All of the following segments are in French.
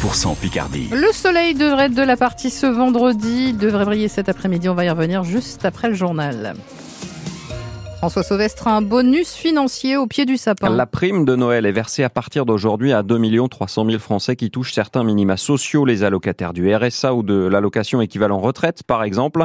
100% Picardie. Le soleil devrait être de la partie ce vendredi, devrait briller cet après-midi. On va y revenir juste après le journal. François Sauvestre un bonus financier au pied du sapin. La prime de Noël est versée à partir d'aujourd'hui à 2 300 000 Français qui touchent certains minima sociaux, les allocataires du RSA ou de l'allocation équivalent retraite, par exemple.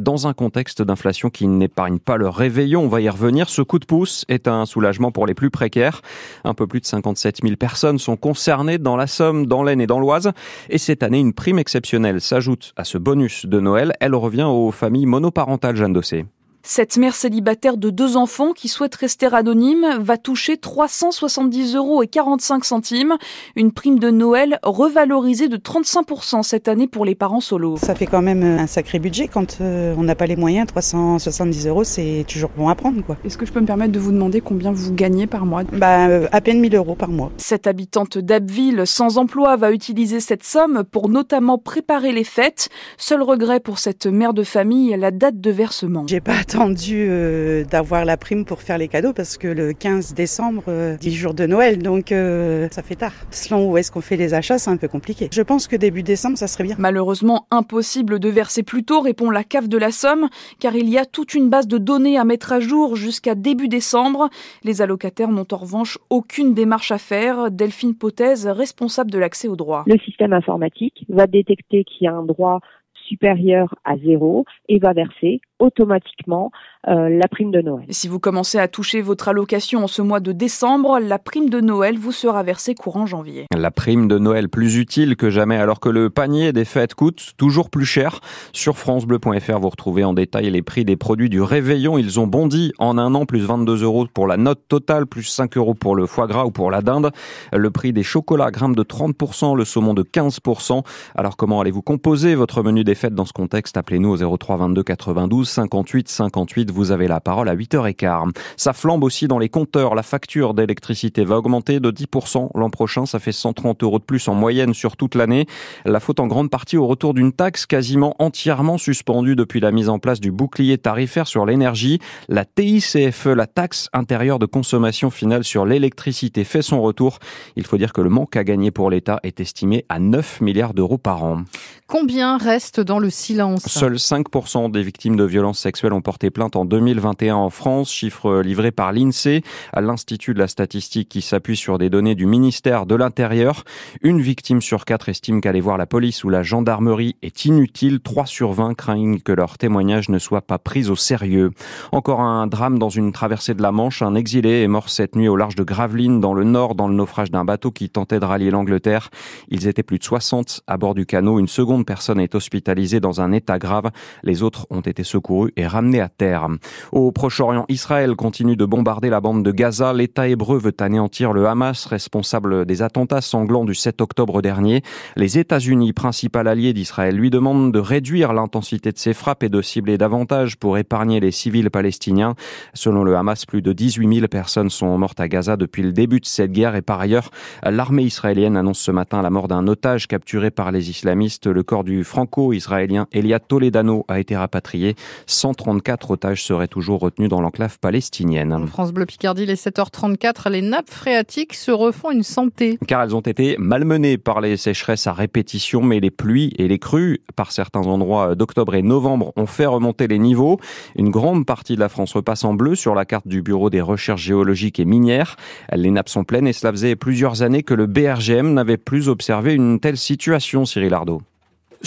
Dans un contexte d'inflation qui n'épargne pas le réveillon, on va y revenir. Ce coup de pouce est un soulagement pour les plus précaires. Un peu plus de 57 000 personnes sont concernées dans la Somme, dans l'Aisne et dans l'Oise. Et cette année, une prime exceptionnelle s'ajoute à ce bonus de Noël. Elle revient aux familles monoparentales, Jeanne Dossé. Cette mère célibataire de deux enfants qui souhaite rester anonyme va toucher 370 euros et 45 centimes, une prime de Noël revalorisée de 35% cette année pour les parents solos. Ça fait quand même un sacré budget quand euh, on n'a pas les moyens. 370 euros, c'est toujours bon à prendre. quoi. Est-ce que je peux me permettre de vous demander combien vous gagnez par mois? Bah, euh, à peine 1000 euros par mois. Cette habitante d'Abbeville sans emploi va utiliser cette somme pour notamment préparer les fêtes. Seul regret pour cette mère de famille, la date de versement. J'ai pas attendu euh, d'avoir la prime pour faire les cadeaux parce que le 15 décembre, euh, 10 jours de Noël, donc euh, ça fait tard. Selon où est-ce qu'on fait les achats, c'est un peu compliqué. Je pense que début décembre, ça serait bien. Malheureusement, impossible de verser plus tôt, répond la CAF de la Somme, car il y a toute une base de données à mettre à jour jusqu'à début décembre. Les allocataires n'ont en revanche aucune démarche à faire. Delphine Pothèse, responsable de l'accès aux droits. Le système informatique va détecter qu'il y a un droit supérieur à zéro et va verser automatiquement euh, la prime de Noël. Et si vous commencez à toucher votre allocation en ce mois de décembre, la prime de Noël vous sera versée courant janvier. La prime de Noël plus utile que jamais alors que le panier des fêtes coûte toujours plus cher. Sur francebleu.fr, vous retrouvez en détail les prix des produits du réveillon. Ils ont bondi en un an, plus 22 euros pour la note totale, plus 5 euros pour le foie gras ou pour la dinde. Le prix des chocolats grimpe de 30%, le saumon de 15%. Alors comment allez-vous composer votre menu des fêtes dans ce contexte Appelez-nous au 03 22 92 58 58. Vous avez la parole à 8h15. Ça flambe aussi dans les compteurs. La facture d'électricité va augmenter de 10% l'an prochain. Ça fait 130 euros de plus en moyenne sur toute l'année. La faute en grande partie au retour d'une taxe quasiment entièrement suspendue depuis la mise en place du bouclier tarifaire sur l'énergie. La TICFE, la taxe intérieure de consommation finale sur l'électricité, fait son retour. Il faut dire que le manque à gagner pour l'État est estimé à 9 milliards d'euros par an. Combien reste dans le silence Seuls 5% des victimes de violences sexuelles ont porté plainte en 2021 en France, chiffre livré par l'INSEE, à l'Institut de la statistique qui s'appuie sur des données du ministère de l'Intérieur. Une victime sur quatre estime qu'aller voir la police ou la gendarmerie est inutile. 3 sur 20 craignent que leur témoignage ne soit pas pris au sérieux. Encore un drame dans une traversée de la Manche. Un exilé est mort cette nuit au large de Gravelines, dans le nord, dans le naufrage d'un bateau qui tentait de rallier l'Angleterre. Ils étaient plus de 60 à bord du canot. Une seconde personne est hospitalisée dans un état grave. Les autres ont été secourus et ramenés à terre. Au Proche-Orient, Israël continue de bombarder la bande de Gaza. L'État hébreu veut anéantir le Hamas, responsable des attentats sanglants du 7 octobre dernier. Les États-Unis, principal allié d'Israël, lui demandent de réduire l'intensité de ses frappes et de cibler davantage pour épargner les civils palestiniens. Selon le Hamas, plus de 18 000 personnes sont mortes à Gaza depuis le début de cette guerre et par ailleurs, l'armée israélienne annonce ce matin la mort d'un otage capturé par les islamistes. Le corps du franco-israélien Eliat Toledano a été rapatrié. 134 otages seraient toujours retenus dans l'enclave palestinienne. France Bleu Picardie, les 7h34, les nappes phréatiques se refont une santé. Car elles ont été malmenées par les sécheresses à répétition, mais les pluies et les crues, par certains endroits d'octobre et novembre, ont fait remonter les niveaux. Une grande partie de la France repasse en bleu sur la carte du Bureau des recherches géologiques et minières. Les nappes sont pleines et cela faisait plusieurs années que le BRGM n'avait plus observé une telle situation, Cyril Ardo.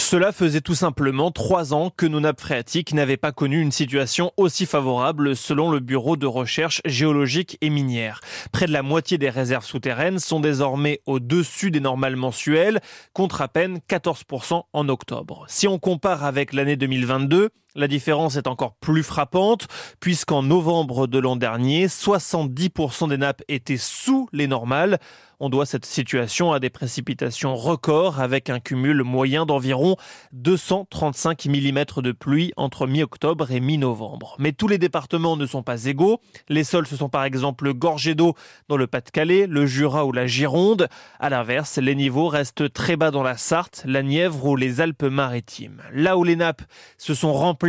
Cela faisait tout simplement trois ans que nos nappes phréatiques n'avaient pas connu une situation aussi favorable selon le Bureau de recherche géologique et minière. Près de la moitié des réserves souterraines sont désormais au-dessus des normales mensuelles, contre à peine 14% en octobre. Si on compare avec l'année 2022, la différence est encore plus frappante puisqu'en novembre de l'an dernier, 70% des nappes étaient sous les normales. On doit cette situation à des précipitations records avec un cumul moyen d'environ 235 mm de pluie entre mi-octobre et mi-novembre. Mais tous les départements ne sont pas égaux. Les sols se sont par exemple gorgés d'eau dans le Pas-de-Calais, le Jura ou la Gironde. À l'inverse, les niveaux restent très bas dans la Sarthe, la Nièvre ou les Alpes-Maritimes. Là où les nappes se sont remplies,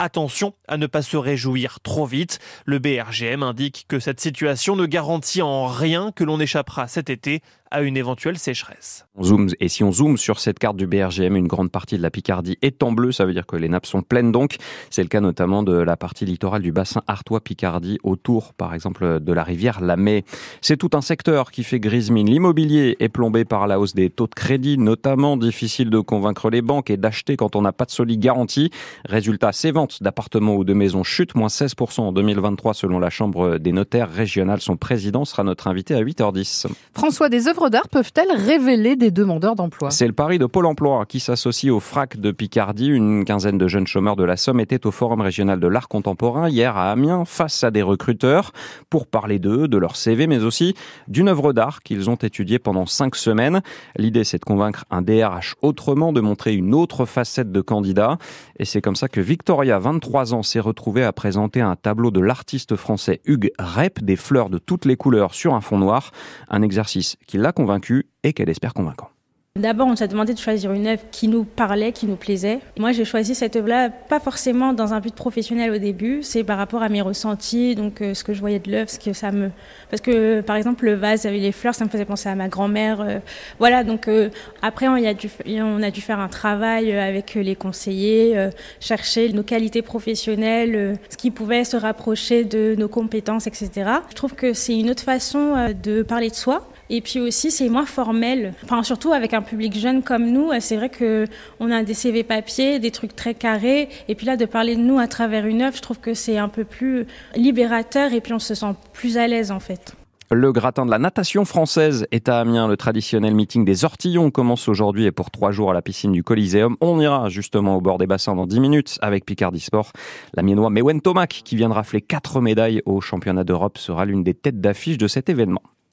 Attention à ne pas se réjouir trop vite. Le BRGM indique que cette situation ne garantit en rien que l'on échappera cet été à une éventuelle sécheresse. On zoome, et si on zoome sur cette carte du BRGM, une grande partie de la Picardie est en bleu, ça veut dire que les nappes sont pleines donc. C'est le cas notamment de la partie littorale du bassin Artois-Picardie, autour par exemple de la rivière La Mai. C'est tout un secteur qui fait grise mine. L'immobilier est plombé par la hausse des taux de crédit, notamment difficile de convaincre les banques et d'acheter quand on n'a pas de solide garantie. Résultat, ces ventes d'appartements ou de maisons chutent, moins 16% en 2023 selon la Chambre des notaires régionales. Son président sera notre invité à 8h10. François, des œuvres d'art peuvent-elles révéler des demandeurs d'emploi? C'est le pari de Pôle emploi qui s'associe au FRAC de Picardie. Une quinzaine de jeunes chômeurs de la Somme étaient au Forum régional de l'art contemporain hier à Amiens face à des recruteurs pour parler d'eux, de leur CV, mais aussi d'une œuvre d'art qu'ils ont étudiée pendant cinq semaines. L'idée, c'est de convaincre un DRH autrement, de montrer une autre facette de candidat. Et c'est comme ça que Victoria, 23 ans, s'est retrouvée à présenter un tableau de l'artiste français Hugues Rep, des fleurs de toutes les couleurs sur un fond noir. Un exercice qui l'a convaincu et qu'elle espère convaincant. D'abord, on nous a demandé de choisir une œuvre qui nous parlait, qui nous plaisait. Moi, j'ai choisi cette œuvre-là, pas forcément dans un but professionnel au début, c'est par rapport à mes ressentis, donc euh, ce que je voyais de l'œuvre, ce que ça me... Parce que, par exemple, le vase avec les fleurs, ça me faisait penser à ma grand-mère. Euh, voilà, donc euh, après, on a dû faire un travail avec les conseillers, chercher nos qualités professionnelles, ce qui pouvait se rapprocher de nos compétences, etc. Je trouve que c'est une autre façon de parler de soi et puis aussi, c'est moins formel. Enfin, surtout avec un public jeune comme nous, c'est vrai que on a des CV papier, des trucs très carrés. Et puis là, de parler de nous à travers une œuvre, je trouve que c'est un peu plus libérateur et puis on se sent plus à l'aise en fait. Le gratin de la natation française est à Amiens. Le traditionnel meeting des ortillons commence aujourd'hui et pour trois jours à la piscine du Coliseum. On ira justement au bord des bassins dans dix minutes avec Picardie Sport. La miennois Mewen Tomac, qui vient de rafler quatre médailles au championnat d'Europe, sera l'une des têtes d'affiche de cet événement.